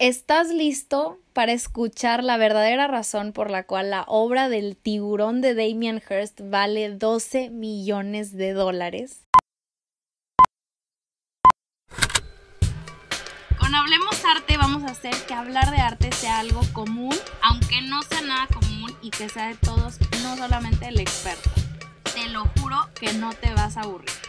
¿Estás listo para escuchar la verdadera razón por la cual la obra del tiburón de Damien Hirst vale 12 millones de dólares? Con Hablemos Arte vamos a hacer que hablar de arte sea algo común, aunque no sea nada común y que sea de todos, no solamente el experto. Te lo juro que no te vas a aburrir.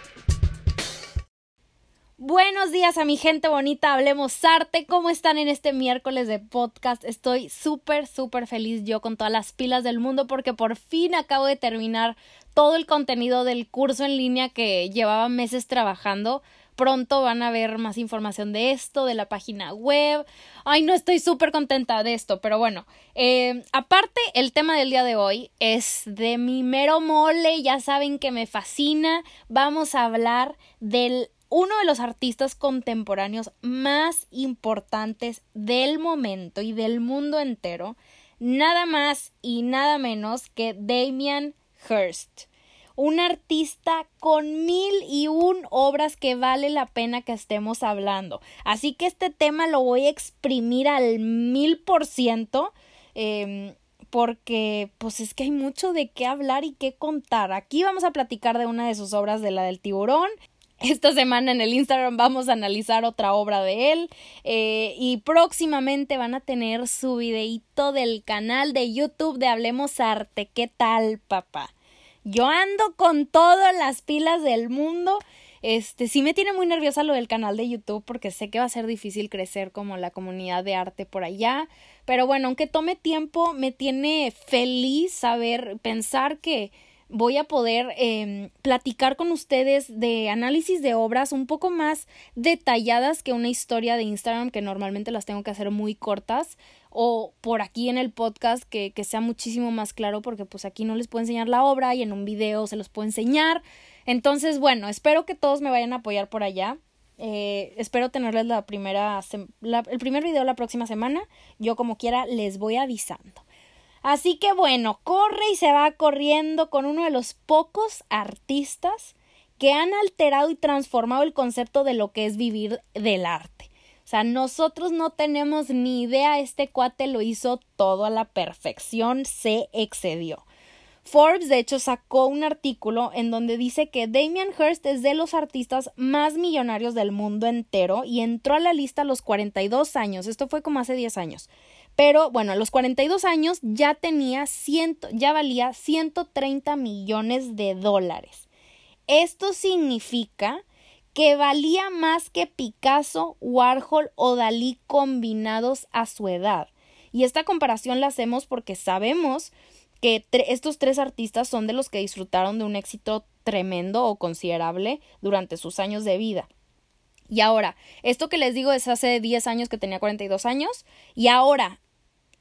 Buenos días a mi gente bonita, hablemos arte. ¿Cómo están en este miércoles de podcast? Estoy súper, súper feliz yo con todas las pilas del mundo porque por fin acabo de terminar todo el contenido del curso en línea que llevaba meses trabajando. Pronto van a ver más información de esto, de la página web. Ay, no estoy súper contenta de esto, pero bueno. Eh, aparte, el tema del día de hoy es de mi mero mole. Ya saben que me fascina. Vamos a hablar del uno de los artistas contemporáneos más importantes del momento y del mundo entero, nada más y nada menos que Damien Hirst, un artista con mil y un obras que vale la pena que estemos hablando. Así que este tema lo voy a exprimir al mil por ciento. Em, porque pues es que hay mucho de qué hablar y qué contar. Aquí vamos a platicar de una de sus obras, de la del tiburón, esta semana en el Instagram vamos a analizar otra obra de él eh, y próximamente van a tener su videíto del canal de YouTube de Hablemos Arte. ¿Qué tal, papá? Yo ando con todas las pilas del mundo. Este, sí me tiene muy nerviosa lo del canal de YouTube porque sé que va a ser difícil crecer como la comunidad de arte por allá. Pero bueno, aunque tome tiempo, me tiene feliz saber, pensar que voy a poder eh, platicar con ustedes de análisis de obras un poco más detalladas que una historia de Instagram que normalmente las tengo que hacer muy cortas o por aquí en el podcast que, que sea muchísimo más claro porque pues aquí no les puedo enseñar la obra y en un video se los puedo enseñar. Entonces, bueno, espero que todos me vayan a apoyar por allá. Eh, espero tenerles la primera el primer video la próxima semana. Yo como quiera les voy avisando. Así que bueno, corre y se va corriendo con uno de los pocos artistas que han alterado y transformado el concepto de lo que es vivir del arte. O sea, nosotros no tenemos ni idea, este cuate lo hizo todo a la perfección, se excedió. Forbes, de hecho, sacó un artículo en donde dice que Damien Hirst es de los artistas más millonarios del mundo entero y entró a la lista a los 42 años. Esto fue como hace 10 años. Pero bueno, a los 42 años ya tenía ciento, ya valía 130 millones de dólares. Esto significa que valía más que Picasso, Warhol o Dalí combinados a su edad. Y esta comparación la hacemos porque sabemos que estos tres artistas son de los que disfrutaron de un éxito tremendo o considerable durante sus años de vida. Y ahora, esto que les digo es hace 10 años que tenía 42 años, y ahora,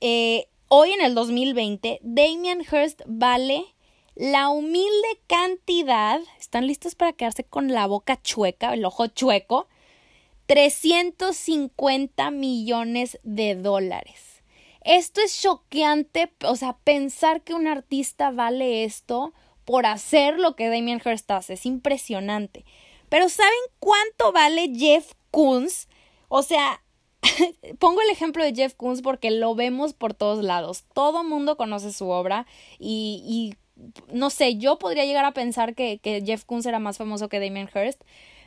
eh, hoy en el 2020, Damien Hirst vale la humilde cantidad, ¿están listos para quedarse con la boca chueca, el ojo chueco? 350 millones de dólares. Esto es choqueante, o sea, pensar que un artista vale esto por hacer lo que Damien Hirst hace, es impresionante. Pero ¿saben cuánto vale Jeff Koons? O sea, pongo el ejemplo de Jeff Koons porque lo vemos por todos lados. Todo mundo conoce su obra y, y no sé, yo podría llegar a pensar que, que Jeff Koons era más famoso que Damien Hirst.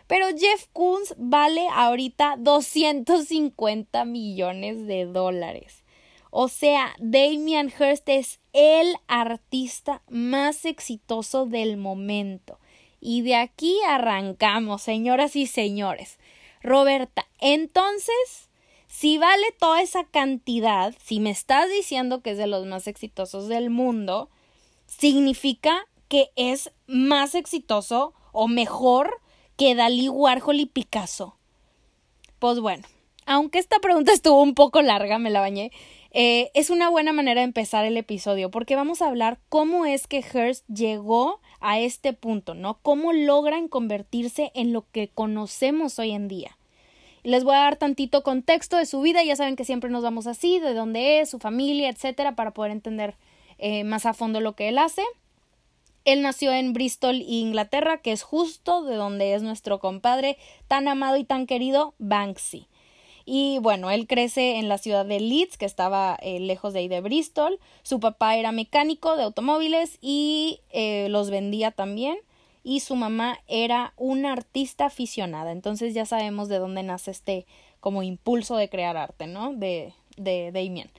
Pero Jeff Koons vale ahorita 250 millones de dólares. O sea, Damien Hirst es el artista más exitoso del momento. Y de aquí arrancamos, señoras y señores. Roberta, entonces, si vale toda esa cantidad, si me estás diciendo que es de los más exitosos del mundo, significa que es más exitoso o mejor que Dalí, Warhol y Picasso. Pues bueno, aunque esta pregunta estuvo un poco larga, me la bañé, eh, es una buena manera de empezar el episodio porque vamos a hablar cómo es que Hearst llegó a este punto, ¿no? Cómo logran convertirse en lo que conocemos hoy en día. Les voy a dar tantito contexto de su vida, ya saben que siempre nos vamos así, de dónde es, su familia, etcétera, para poder entender eh, más a fondo lo que él hace. Él nació en Bristol, Inglaterra, que es justo de donde es nuestro compadre tan amado y tan querido Banksy. Y bueno, él crece en la ciudad de Leeds, que estaba eh, lejos de ahí de Bristol. Su papá era mecánico de automóviles y eh, los vendía también. Y su mamá era una artista aficionada. Entonces ya sabemos de dónde nace este como impulso de crear arte, ¿no? De, de Damien.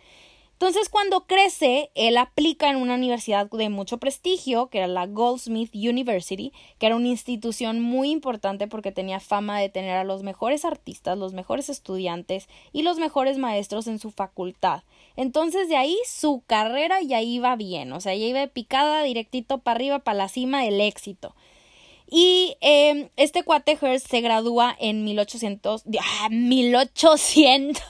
Entonces, cuando crece, él aplica en una universidad de mucho prestigio, que era la Goldsmith University, que era una institución muy importante porque tenía fama de tener a los mejores artistas, los mejores estudiantes y los mejores maestros en su facultad. Entonces, de ahí su carrera ya iba bien, o sea, ya iba picada directito para arriba, para la cima del éxito. Y eh, este cuate Hearst se gradúa en 1800, ah, 1800,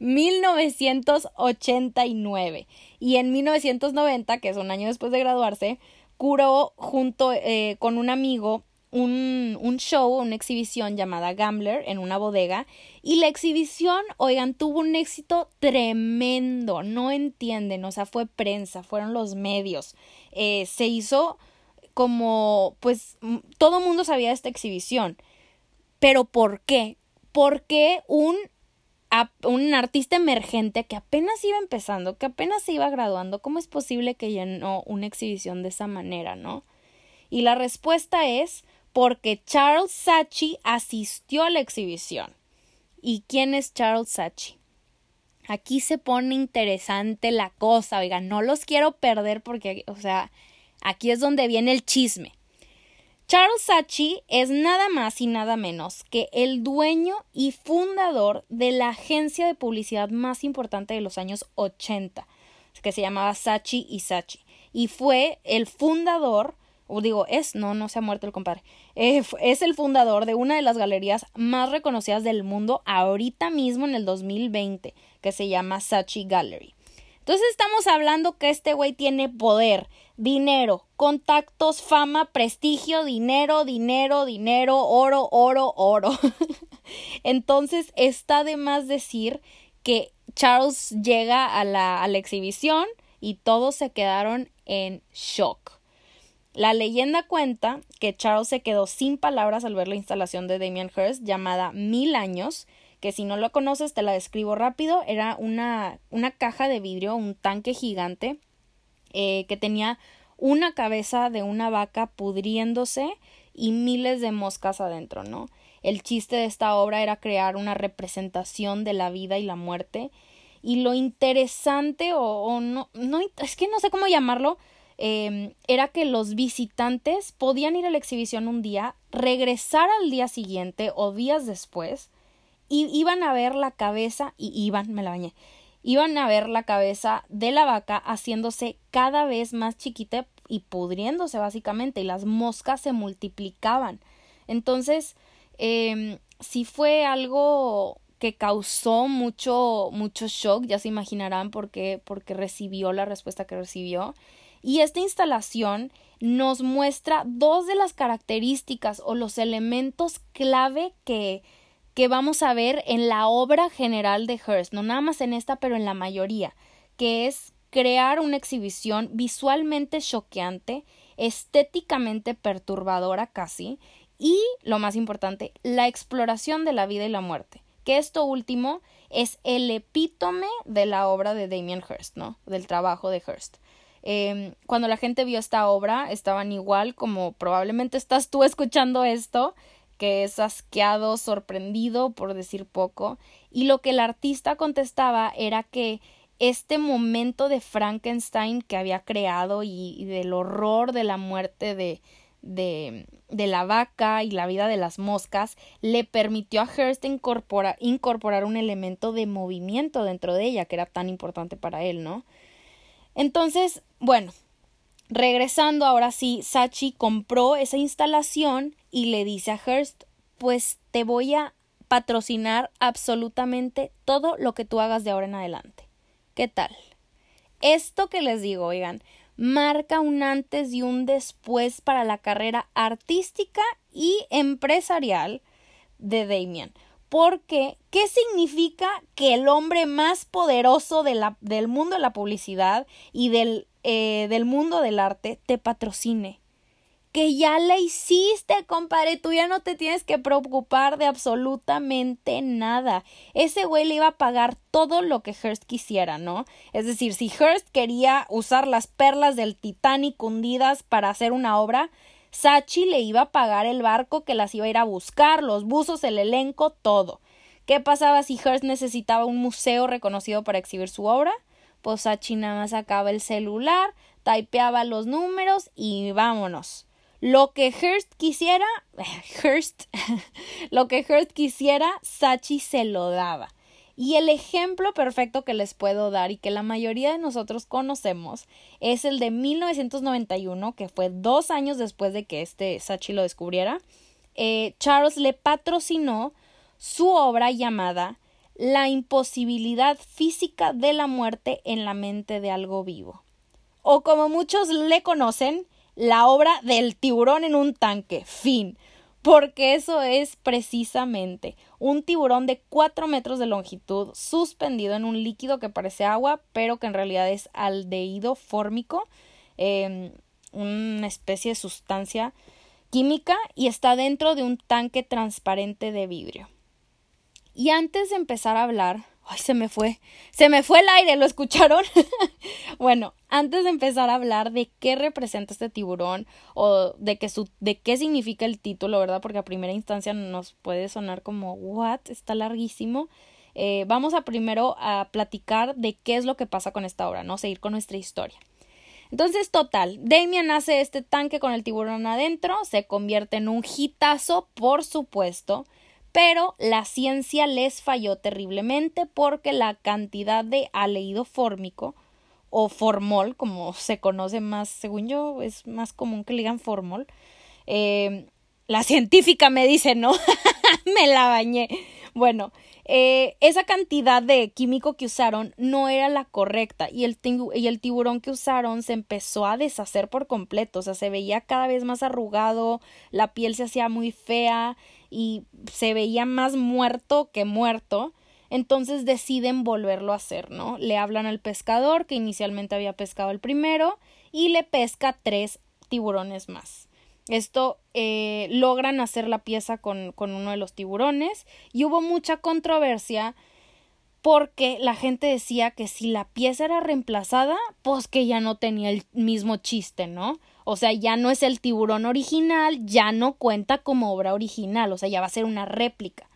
1989. Y en 1990, que es un año después de graduarse, curó junto eh, con un amigo un, un, show, una exhibición llamada Gambler en una bodega. Y la exhibición, oigan, tuvo un éxito tremendo. No entienden, o sea, fue prensa, fueron los medios. Eh, se hizo como pues todo mundo sabía de esta exhibición. Pero ¿por qué? Porque un, un artista emergente que apenas iba empezando, que apenas se iba graduando, ¿cómo es posible que llenó una exhibición de esa manera, no? Y la respuesta es porque Charles Sachi asistió a la exhibición. ¿Y quién es Charles Sachi? Aquí se pone interesante la cosa, oiga, no los quiero perder porque, o sea, Aquí es donde viene el chisme. Charles Sachi es nada más y nada menos que el dueño y fundador de la agencia de publicidad más importante de los años 80, que se llamaba Sachi y Sachi. Y fue el fundador, o digo, es, no, no se ha muerto el compadre, eh, es el fundador de una de las galerías más reconocidas del mundo ahorita mismo en el 2020, que se llama Sachi Gallery. Entonces estamos hablando que este güey tiene poder, dinero, contactos, fama, prestigio, dinero, dinero, dinero, oro, oro, oro. Entonces está de más decir que Charles llega a la, a la exhibición y todos se quedaron en shock. La leyenda cuenta que Charles se quedó sin palabras al ver la instalación de Damien Hirst llamada Mil Años, que si no lo conoces te la describo rápido, era una, una caja de vidrio, un tanque gigante eh, que tenía una cabeza de una vaca pudriéndose y miles de moscas adentro, ¿no? El chiste de esta obra era crear una representación de la vida y la muerte. Y lo interesante, o, no, no, es que no sé cómo llamarlo, em, era que los visitantes podían ir a la exhibición un día, regresar al día siguiente o días después, y iban a ver la cabeza, y iban, me la bañé, iban a ver la cabeza de la vaca haciéndose cada vez más chiquita y pudriéndose básicamente y las moscas se multiplicaban. Entonces, eh, sí fue algo que causó mucho, mucho shock, ya se imaginarán por qué, porque recibió la respuesta que recibió. Y esta instalación nos muestra dos de las características o los elementos clave que, que vamos a ver en la obra general de Hearst, no nada más en esta, pero en la mayoría, que es crear una exhibición visualmente choqueante, estéticamente perturbadora casi, y, lo más importante, la exploración de la vida y la muerte, que esto último es el epítome de la obra de Damien Hirst, ¿no? Del trabajo de Hearst. Em, cuando la gente vio esta obra, estaban igual como probablemente estás tú escuchando esto, que es asqueado, sorprendido, por decir poco, y lo que el artista contestaba era que este momento de Frankenstein que había creado y, del horror de la muerte de, de, la vaca y la vida de las moscas le permitió a Hearst incorporar un elemento de movimiento dentro de ella que era tan importante para él, ¿no? Entonces, bueno, regresando ahora sí, Sachi compró esa instalación y le dice a Hearst, pues te voy a patrocinar absolutamente todo lo que tú hagas de ahora en adelante. ¿Qué tal? Esto que les digo, oigan, marca un antes y un después para la carrera artística y empresarial de Damien. Porque, ¿qué significa que el hombre más poderoso del mundo de la publicidad y del, eh, del mundo del arte te patrocine? que ya la hiciste, compadre. Tú ya no te tienes que preocupar de absolutamente nada. Ese güey le iba a pagar todo lo que Hearst quisiera, ¿no? Es decir, si Hearst quería usar las perlas del Titanic hundidas para hacer una obra, Sachi le iba a pagar el barco que las iba a ir a buscar, los buzos, el elenco, todo. ¿Qué pasaba si Hearst necesitaba un museo reconocido para exhibir su obra? Pues Sachi nada más sacaba el celular, typeaba los números y vámonos. Lo que Hearst quisiera, Hearst, lo que Hearst quisiera, Sachi se lo daba. Y el ejemplo perfecto que les puedo dar y que la mayoría de nosotros conocemos es el de 1991, que fue dos años después de que este Sachi lo descubriera. Eh, Charles le patrocinó su obra llamada La imposibilidad física de la muerte en la mente de algo vivo. O como muchos le conocen, la obra del tiburón en un tanque. Fin. Porque eso es precisamente un tiburón de 4 metros de longitud suspendido en un líquido que parece agua, pero que en realidad es aldehído fórmico, em, una especie de sustancia química, y está dentro de un tanque transparente de vidrio. Y antes de empezar a hablar, Ay, se me fue. Se me fue el aire, ¿lo escucharon? bueno, antes de empezar a hablar de qué representa este tiburón o de, que su, de qué significa el título, ¿verdad? Porque a primera instancia nos puede sonar como, ¿what? Está larguísimo. Eh, vamos a primero a platicar de qué es lo que pasa con esta obra, ¿no? Seguir con nuestra historia. Entonces, total, Damien hace este tanque con el tiburón adentro, se convierte en un hitazo, por supuesto pero la ciencia les falló terriblemente porque la cantidad de aleido fórmico o formol, como se conoce más, según yo, es más común que le digan formol. Eh, la científica me dice, no, me la bañé. Bueno, eh, esa cantidad de químico que usaron no era la correcta y el, y el tiburón que usaron se empezó a deshacer por completo, o sea, se veía cada vez más arrugado, la piel se hacía muy fea y se veía más muerto que muerto. Entonces deciden volverlo a hacer, ¿no? Le hablan al pescador que inicialmente había pescado el primero y le pesca tres tiburones más. Esto eh, logran hacer la pieza con, con uno de los tiburones y hubo mucha controversia porque la gente decía que si la pieza era reemplazada, pues que ya no tenía el mismo chiste, ¿no? O sea, ya no es el tiburón original, ya no cuenta como obra original, o sea, ya va a ser una réplica.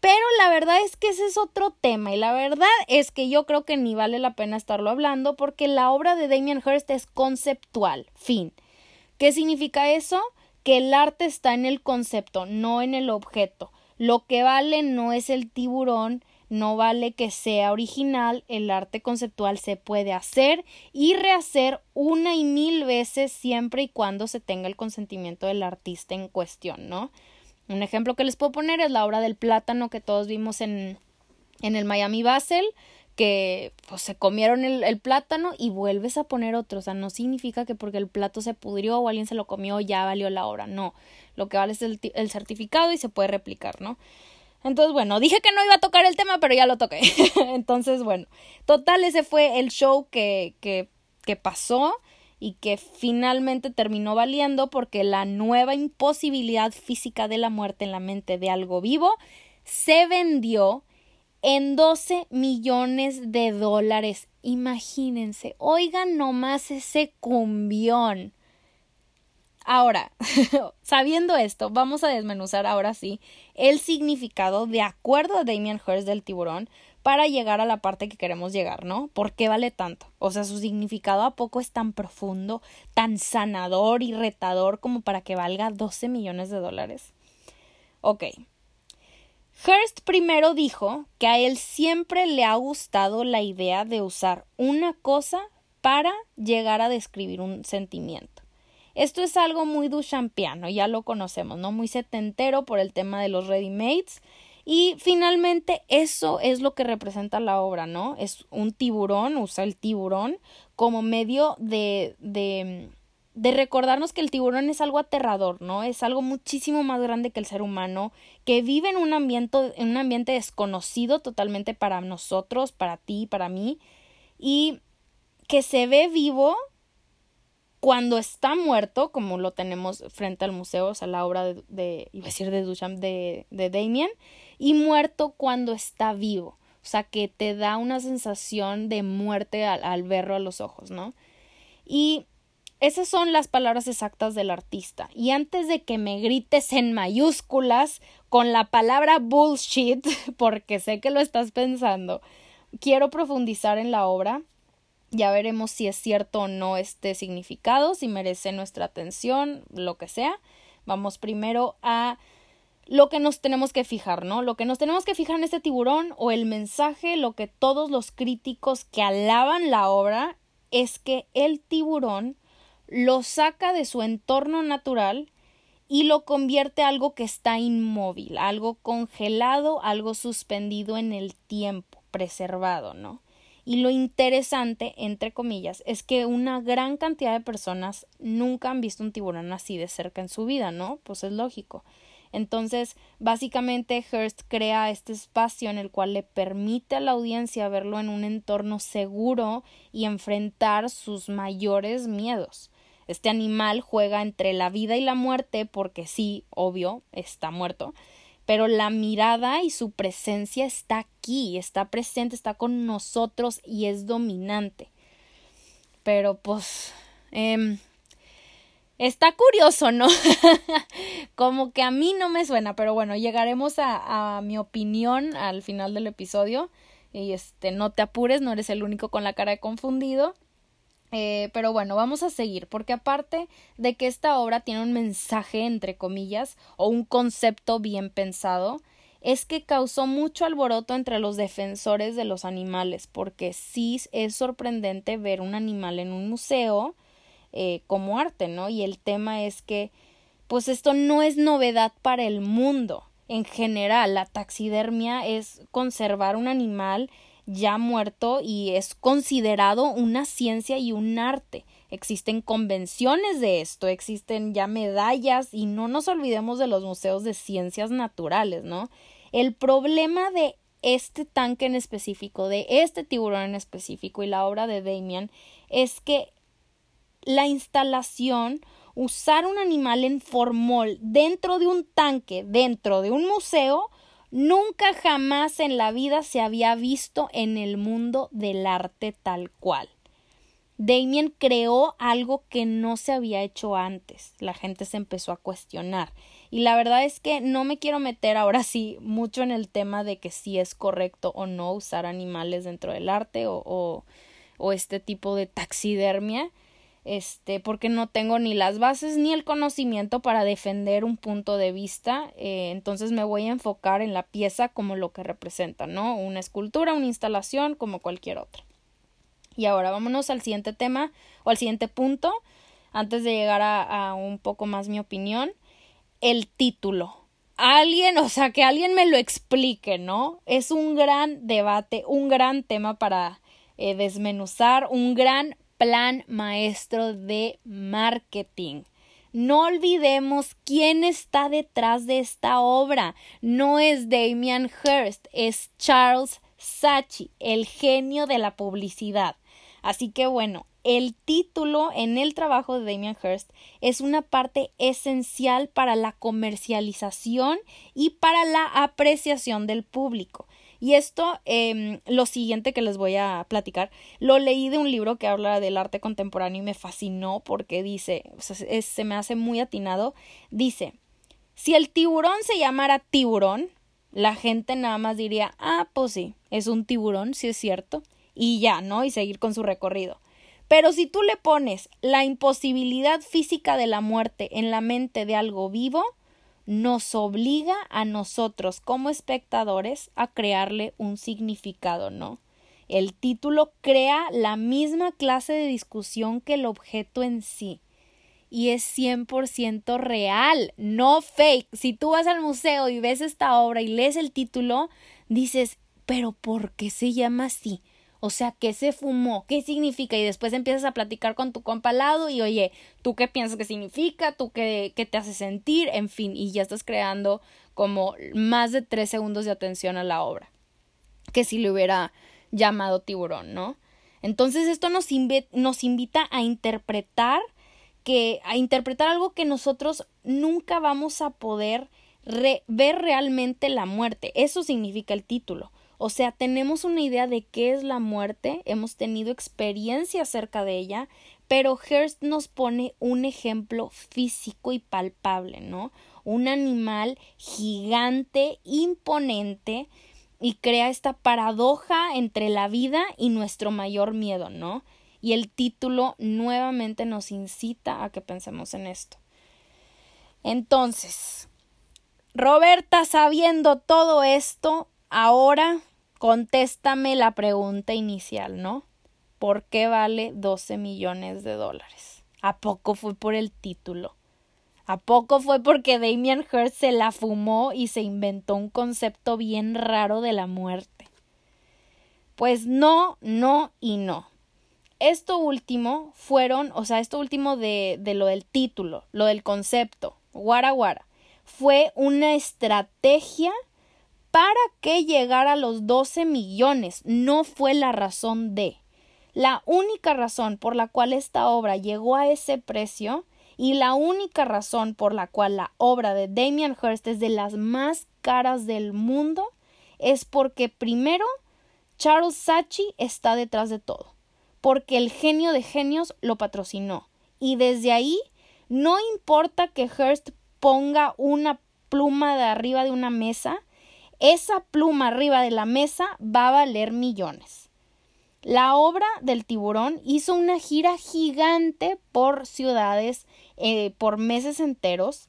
Pero la verdad es que ese es otro tema y la verdad es que yo creo que ni vale la pena estarlo hablando porque la obra de Damien Hirst es conceptual, fin. ¿Qué significa eso? Que el arte está en el concepto, no en el objeto. Lo que vale no es el tiburón, no vale que sea original, el arte conceptual se puede hacer y rehacer una y mil veces siempre y cuando se tenga el consentimiento del artista en cuestión, ¿no? Un ejemplo que les puedo poner es la obra del plátano que todos vimos en, en el Miami Basel, que pues, se comieron el, plátano y vuelves a poner otro. O sea, no significa que porque el plato se pudrió o alguien se lo comió ya valió la obra. No, lo que vale es el, el certificado y se puede replicar, ¿no? Entonces, bueno, dije que no iba a tocar el tema, pero ya lo toqué. Entonces, bueno, total, ese fue el show que, que, que pasó y que finalmente terminó valiendo porque la nueva imposibilidad física de la muerte en la mente de algo vivo se vendió en 12 millones de dólares. Imagínense, oigan nomás ese cumbión. Ahora, sabiendo esto, vamos a desmenuzar ahora sí el significado de acuerdo a Damien Hirst del tiburón para llegar a la parte que queremos llegar, ¿no? ¿Por qué vale tanto? O sea, su significado a poco es tan profundo, tan sanador y retador como para que valga 12 millones de dólares. Ok. Hearst primero dijo que a él siempre le ha gustado la idea de usar una cosa para llegar a describir un sentimiento. Esto es algo muy duchampiano, ya lo conocemos, ¿no? Muy setentero por el tema de los ready-mades. Y finalmente eso es lo que representa la obra, ¿no? Es un tiburón, usa el tiburón como medio de, de, de recordarnos que el tiburón es algo aterrador, ¿no? Es algo muchísimo más grande que el ser humano, que vive en un ambiente, en un ambiente desconocido totalmente para nosotros, para ti, para mí, y que se ve vivo cuando está muerto, como lo tenemos frente al museo, o sea, la obra de, iba a decir de Duchamp, de, de Damien, y muerto cuando está vivo. O sea, que te da una sensación de muerte al, al verlo a los ojos, ¿no? Y esas son las palabras exactas del artista. Y antes de que me grites en mayúsculas con la palabra bullshit, porque sé que lo estás pensando, quiero profundizar en la obra. Ya veremos si es cierto o no este significado, si merece nuestra atención, lo que sea. Vamos primero a lo que nos tenemos que fijar, ¿no? Lo que nos tenemos que fijar en este tiburón o el mensaje, lo que todos los críticos que alaban la obra es que el tiburón lo saca de su entorno natural y lo convierte a algo que está inmóvil, algo congelado, algo suspendido en el tiempo, preservado, ¿no? Y lo interesante, entre comillas, es que una gran cantidad de personas nunca han visto un tiburón así de cerca en su vida, ¿no? Pues es lógico. Entonces, básicamente, Hearst crea este espacio en el cual le permite a la audiencia verlo en un entorno seguro y enfrentar sus mayores miedos. Este animal juega entre la vida y la muerte porque sí, obvio, está muerto, pero la mirada y su presencia está aquí, está presente, está con nosotros y es dominante. Pero pues... Eh, Está curioso, ¿no? Como que a mí no me suena, pero bueno, llegaremos a, a, mi opinión al final del episodio. Y este, no te apures, no eres el único con la cara confundido. Eh, pero bueno, vamos a seguir, porque aparte de que esta obra tiene un mensaje, entre comillas, o un concepto bien pensado, es que causó mucho alboroto entre los defensores de los animales, porque sí es sorprendente ver un animal en un museo eh, como arte, ¿no? Y el tema es que, pues esto no es novedad para el mundo. En general, la taxidermia es conservar un animal ya muerto y es considerado una ciencia y un arte. Existen convenciones de esto, existen ya medallas y no nos olvidemos de los museos de ciencias naturales, ¿no? El problema de este tanque en específico, de este tiburón en específico y la obra de Damian es que la instalación, usar un animal en formol dentro de un tanque, dentro de un museo, nunca jamás en la vida se había visto en el mundo del arte tal cual. Damien creó algo que no se había hecho antes. La gente se empezó a cuestionar. Y la verdad es que no me quiero meter ahora sí mucho en el tema de que si es correcto o no usar animales dentro del arte o, o, o este tipo de taxidermia este, porque no tengo ni las bases ni el conocimiento para defender un punto de vista, eh, entonces me voy a enfocar en la pieza como lo que representa, ¿no? Una escultura, una instalación, como cualquier otra. Y ahora vámonos al siguiente tema o al siguiente punto, antes de llegar a, un poco más mi opinión, el título. Alguien, o sea, que alguien me lo explique, ¿no? Es un gran debate, un gran tema para eh, desmenuzar, un gran plan maestro de marketing. No olvidemos quién está detrás de esta obra. No es Damian Hirst, es Charles Sachi, el genio de la publicidad. Así que bueno, el título en el trabajo de Damian Hirst es una parte esencial para la comercialización y para la apreciación del público. Y esto, eh, lo siguiente que les voy a platicar, lo leí de un libro que habla del arte contemporáneo y me fascinó porque dice, se me hace muy atinado, dice, si el tiburón se llamara tiburón, la gente nada más diría, ah, pues sí, es un tiburón, sí es cierto, y ya, ¿no? Y seguir con su recorrido. Pero si tú le pones la imposibilidad física de la muerte en la mente de algo vivo, nos obliga a nosotros como espectadores a crearle un significado, ¿no? El título crea la misma clase de discusión que el objeto en sí. Y es 100% real, no fake. Si tú vas al museo y ves esta obra y lees el título, dices, pero ¿por qué se llama así? O sea, ¿qué se fumó? ¿Qué significa? Y después empiezas a platicar con tu compa al lado y oye, ¿tú qué piensas que significa? ¿Tú qué, qué te hace sentir? En fin, y ya estás creando como más de tres segundos de atención a la obra. Que si le hubiera llamado tiburón, ¿no? Entonces esto nos, nos invita a interpretar que a interpretar algo que nosotros nunca vamos a poder ver realmente la muerte. Eso significa el título. O sea, tenemos una idea de qué es la muerte, hemos tenido experiencia acerca de ella, pero Hearst nos pone un ejemplo físico y palpable, ¿no? Un animal gigante, imponente, y crea esta paradoja entre la vida y nuestro mayor miedo, ¿no? Y el título nuevamente nos incita a que pensemos en esto. Entonces, Roberta, sabiendo todo esto, ahora contéstame la pregunta inicial, ¿no? ¿Por qué vale 12 millones de dólares? ¿A poco fue por el título? ¿A poco fue porque Damien Hirst se la fumó y se inventó un concepto bien raro de la muerte? Pues no, no y no. Esto último fueron, o sea, esto último de, de lo del título, lo del concepto, guara guara, fue una estrategia para que llegara a los 12 millones, no fue la razón de. La única razón por la cual esta obra llegó a ese precio y la única razón por la cual la obra de Damien Hirst es de las más caras del mundo es porque primero Charles Sachi está detrás de todo, porque el genio de genios lo patrocinó y desde ahí no importa que Hearst ponga una pluma de arriba de una mesa, esa pluma arriba de la mesa va a valer millones. La obra del tiburón hizo una gira gigante por ciudades eh, por meses enteros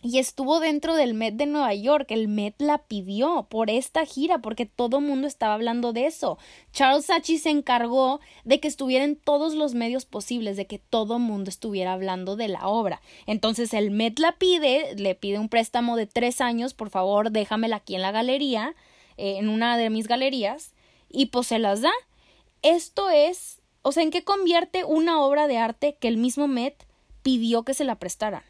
y estuvo dentro del Met de Nueva York. El Met la pidió por esta gira porque todo mundo estaba hablando de eso. Charles Sachi se encargó de que estuviera en todos los medios posibles, de que todo mundo estuviera hablando de la obra. Entonces el Met la pide, le pide un préstamo de tres años, por favor déjamela aquí en la galería, eh, en una de mis galerías, y pues se las da. Esto es, o sea, ¿en qué convierte una obra de arte que el mismo Met pidió que se la prestaran?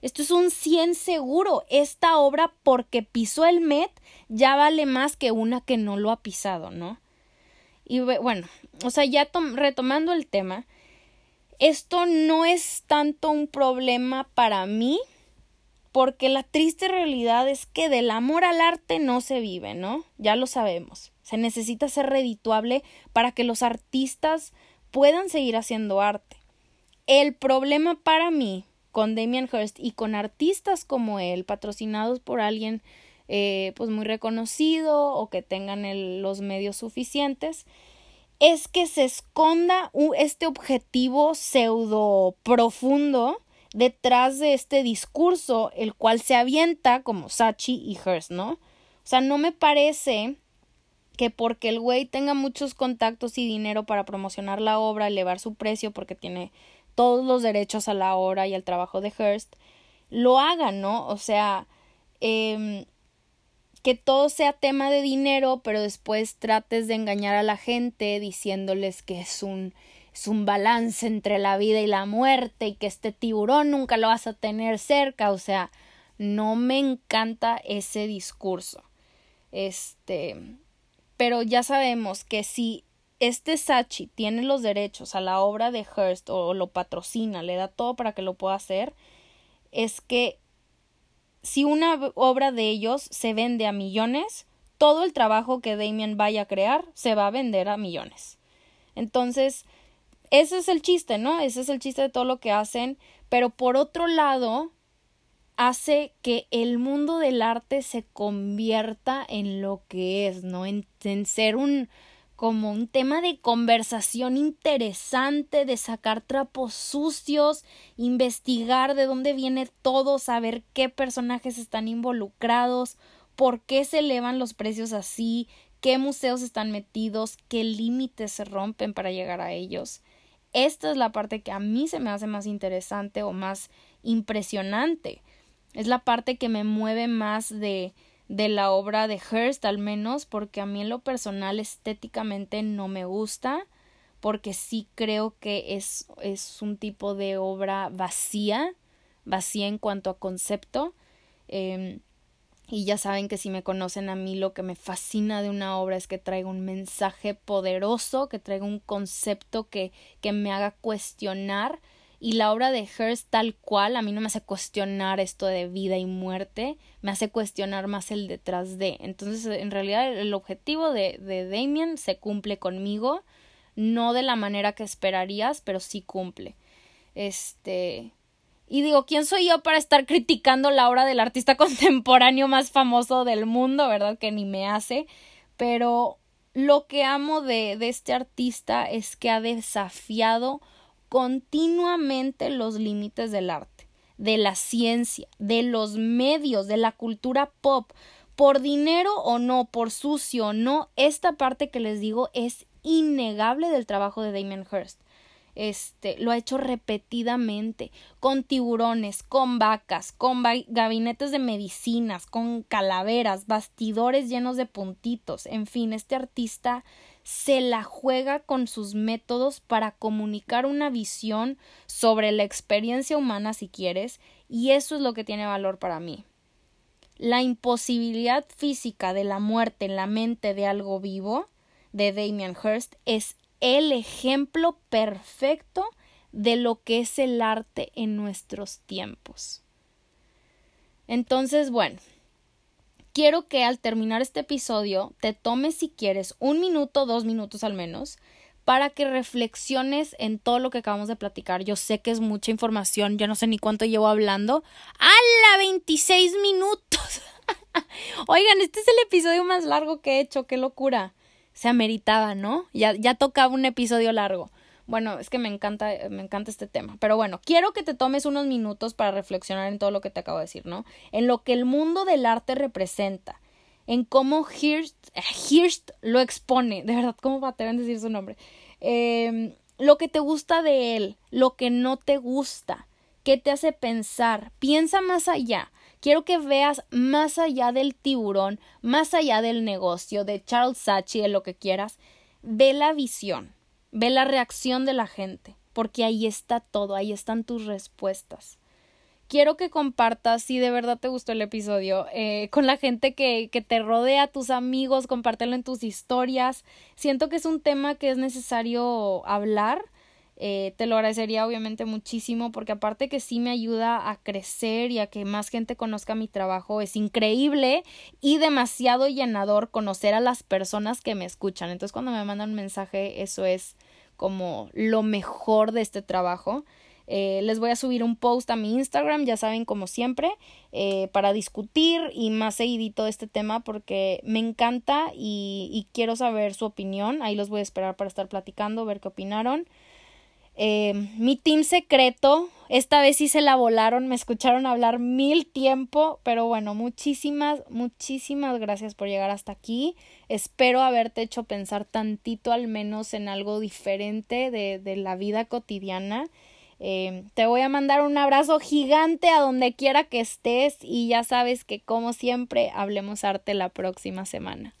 Esto es un 100 seguro. Esta obra, porque pisó el Met, ya vale más que una que no lo ha pisado, ¿no? Y bueno, o sea, ya retomando el tema, esto no es tanto un problema para mí, porque la triste realidad es que del amor al arte no se vive, ¿no? Ya lo sabemos. Se necesita ser redituable para que los artistas puedan seguir haciendo arte. El problema para mí con Damien Hirst y con artistas como él, patrocinados por alguien eh, pues muy reconocido o que tengan los medios suficientes, es que se esconda este objetivo pseudo profundo detrás de este discurso, el cual se avienta como Sachi y Hearst, ¿no? O sea, no me parece que porque el güey tenga muchos contactos y dinero para promocionar la obra, elevar su precio porque tiene todos los derechos a la obra y al trabajo de Hearst, lo hagan, ¿no? O sea, eh, que todo sea tema de dinero, pero después trates de engañar a la gente diciéndoles que es un es un balance entre la vida y la muerte y que este tiburón nunca lo vas a tener cerca, o sea, no me encanta ese discurso. Este, pero ya sabemos que si este Sachi tiene los derechos a la obra de Hearst o lo patrocina, le da todo para que lo pueda hacer, es que si una obra de ellos se vende a millones, todo el trabajo que Damien vaya a crear se va a vender a millones. Entonces, ese es el chiste, ¿no? Ese es el chiste de todo lo que hacen, pero por otro lado, hace que el mundo del arte se convierta en lo que es, ¿no? En, en ser un, como un tema de conversación interesante, de sacar trapos sucios, investigar de dónde viene todo, saber qué personajes están involucrados, por qué se elevan los precios así, qué museos están metidos, qué límites se rompen para llegar a ellos. Esta es la parte que a mí se me hace más interesante o más impresionante. Es la parte que me mueve más de de la obra de Hearst al menos porque a mí en lo personal estéticamente no me gusta porque sí creo que es, es un tipo de obra vacía, vacía en cuanto a concepto. Em, y ya saben que si me conocen a mí lo que me fascina de una obra es que traiga un mensaje poderoso, que traiga un concepto que, que me haga cuestionar y la obra de Hearst tal cual a mí no me hace cuestionar esto de vida y muerte, me hace cuestionar más el detrás de. Entonces, en realidad, el objetivo de, de Damien se cumple conmigo, no de la manera que esperarías, pero sí cumple. Este. Y digo, ¿quién soy yo para estar criticando la obra del artista contemporáneo más famoso del mundo, verdad? Que ni me hace. Pero lo que amo de, de este artista es que ha desafiado continuamente los límites del arte, de la ciencia, de los medios, de la cultura pop. Por dinero o no, por sucio o no, esta parte que les digo es innegable del trabajo de Damien Hirst. Este, lo ha hecho repetidamente, con tiburones, con vacas, con gabinetes de medicinas, con calaveras, bastidores llenos de puntitos, en fin, este artista se la juega con sus métodos para comunicar una visión sobre la experiencia humana si quieres, y eso es lo que tiene valor para mí. La imposibilidad física de la muerte en la mente de algo vivo de Damien Hirst es el ejemplo perfecto de lo que es el arte en nuestros tiempos. Entonces, bueno, quiero que al terminar este episodio te tomes si quieres un minuto, dos minutos al menos, para que reflexiones en todo lo que acabamos de platicar. Yo sé que es mucha información, yo no sé ni cuánto llevo hablando. ¡Hala! 26 minutos. Oigan, este es el episodio más largo que he hecho, qué locura. Se ameritaba, ¿no? Ya, ya tocaba un episodio largo. Bueno, es que me encanta, me encanta este tema. Pero bueno, quiero que te tomes unos minutos para reflexionar en todo lo que te acabo de decir, ¿no? En lo que el mundo del arte representa, en cómo Hirst, Hirst lo expone, de verdad, ¿cómo va a decir su nombre? Eh, lo que te gusta de él, lo que no te gusta, qué te hace pensar, piensa más allá. Quiero que veas más allá del tiburón, más allá del negocio, de Charles Sachi, de lo que quieras. Ve la visión Ve la reacción de la gente, porque ahí está todo, ahí están tus respuestas. Quiero que compartas, si de verdad te gustó el episodio, eh, con la gente que, que te rodea, tus amigos, compártelo en tus historias. Siento que es un tema que es necesario hablar. Eh, te lo agradecería obviamente muchísimo porque aparte que sí me ayuda a crecer y a que más gente conozca mi trabajo, es increíble y demasiado llenador conocer a las personas que me escuchan. Entonces cuando me mandan un mensaje, eso es como lo mejor de este trabajo. Eh, les voy a subir un post a mi Instagram, ya saben, como siempre, eh, para discutir y más seguidito este tema porque me encanta y quiero saber su opinión. Ahí los voy a esperar para estar platicando, ver qué opinaron. Eh, mi team secreto, esta vez sí se la volaron, me escucharon hablar mil tiempo, pero bueno, muchísimas, muchísimas gracias por llegar hasta aquí. Espero haberte hecho pensar tantito al menos en algo diferente de, de la vida cotidiana. Eh, te voy a mandar un abrazo gigante a donde quiera que estés y ya sabes que como siempre hablemos arte la próxima semana.